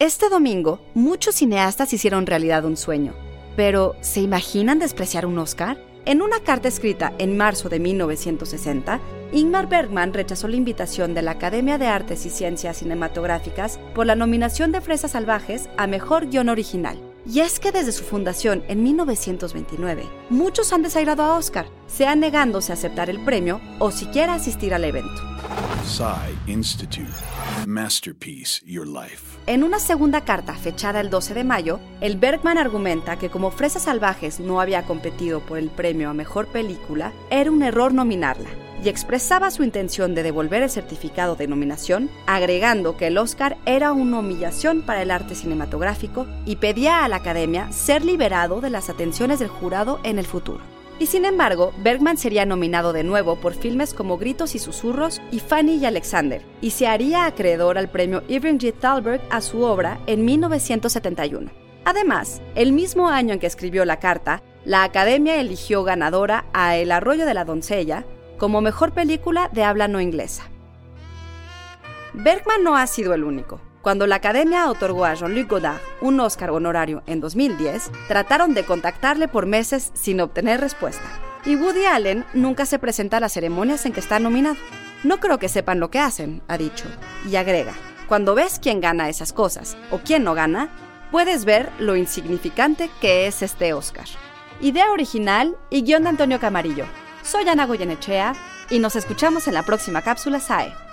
Este domingo, muchos cineastas hicieron realidad un sueño. Pero, ¿se imaginan despreciar un Oscar? En una carta escrita en marzo de 1960, Ingmar Bergman rechazó la invitación de la Academia de Artes y Ciencias Cinematográficas por la nominación de Fresas Salvajes a Mejor Guión Original. Y es que desde su fundación en 1929, muchos han desairado a Oscar, sea negándose a aceptar el premio o siquiera asistir al evento. Institute. Masterpiece Your Life. En una segunda carta fechada el 12 de mayo, el Bergman argumenta que como Fresas Salvajes no había competido por el premio a mejor película, era un error nominarla y expresaba su intención de devolver el certificado de nominación, agregando que el Oscar era una humillación para el arte cinematográfico y pedía a la Academia ser liberado de las atenciones del jurado en el futuro. Y sin embargo, Bergman sería nominado de nuevo por filmes como Gritos y Susurros y Fanny y Alexander, y se haría acreedor al premio Irving G. Thalberg a su obra en 1971. Además, el mismo año en que escribió la carta, la Academia eligió ganadora a El arroyo de la doncella, como mejor película de habla no inglesa. Bergman no ha sido el único. Cuando la Academia otorgó a Jean-Luc Godard un Oscar honorario en 2010, trataron de contactarle por meses sin obtener respuesta. Y Woody Allen nunca se presenta a las ceremonias en que está nominado. No creo que sepan lo que hacen, ha dicho. Y agrega, cuando ves quién gana esas cosas o quién no gana, puedes ver lo insignificante que es este Oscar. Idea original y guion de Antonio Camarillo. Soy Ana Goyenechea y nos escuchamos en la próxima cápsula SAE.